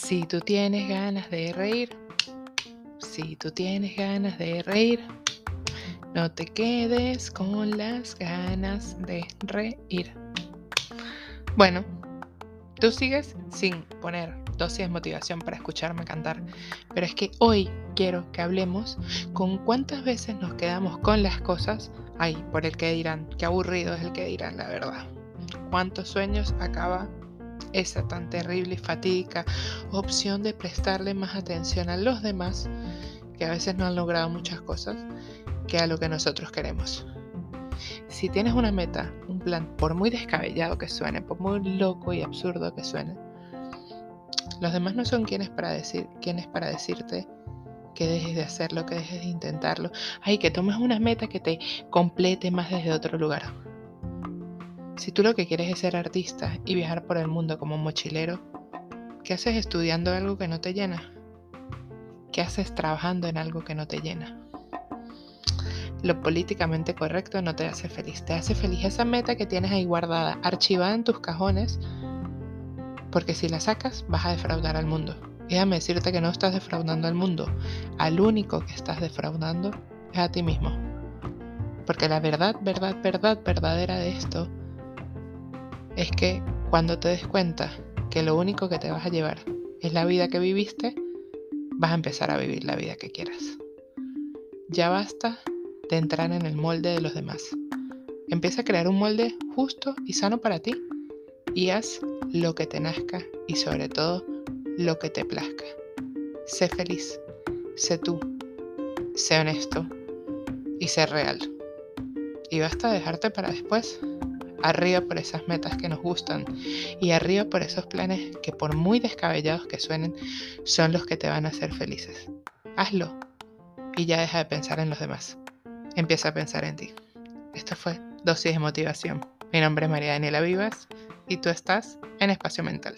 Si tú tienes ganas de reír, si tú tienes ganas de reír, no te quedes con las ganas de reír. Bueno, tú sigues sin poner dosis de motivación para escucharme cantar, pero es que hoy quiero que hablemos con cuántas veces nos quedamos con las cosas, ay, por el que dirán, qué aburrido es el que dirán, la verdad. ¿Cuántos sueños acaba esa tan terrible y fatídica opción de prestarle más atención a los demás, que a veces no han logrado muchas cosas, que a lo que nosotros queremos. Si tienes una meta, un plan, por muy descabellado que suene, por muy loco y absurdo que suene, los demás no son quienes para, decir, quienes para decirte que dejes de hacerlo, que dejes de intentarlo. Ay, que tomes una meta que te complete más desde otro lugar. Si tú lo que quieres es ser artista y viajar por el mundo como mochilero, ¿qué haces estudiando algo que no te llena? ¿Qué haces trabajando en algo que no te llena? Lo políticamente correcto no te hace feliz. Te hace feliz esa meta que tienes ahí guardada, archivada en tus cajones, porque si la sacas vas a defraudar al mundo. Déjame decirte que no estás defraudando al mundo. Al único que estás defraudando es a ti mismo. Porque la verdad, verdad, verdad, verdadera de esto es que cuando te des cuenta que lo único que te vas a llevar es la vida que viviste, vas a empezar a vivir la vida que quieras. Ya basta de entrar en el molde de los demás. Empieza a crear un molde justo y sano para ti y haz lo que te nazca y sobre todo lo que te plazca. Sé feliz, sé tú, sé honesto y sé real. Y basta dejarte para después arriba por esas metas que nos gustan y arriba por esos planes que por muy descabellados que suenen, son los que te van a hacer felices. Hazlo y ya deja de pensar en los demás. Empieza a pensar en ti. Esto fue Dosis de Motivación. Mi nombre es María Daniela Vivas y tú estás en Espacio Mental.